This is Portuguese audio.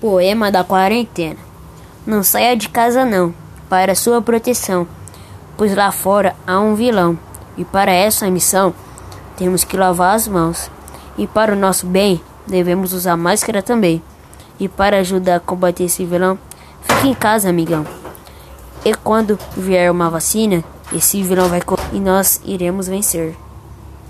Poema da quarentena. Não saia de casa não, para sua proteção, pois lá fora há um vilão, e para essa missão temos que lavar as mãos. E para o nosso bem, devemos usar máscara também. E para ajudar a combater esse vilão, fique em casa, amigão. E quando vier uma vacina, esse vilão vai correr e nós iremos vencer.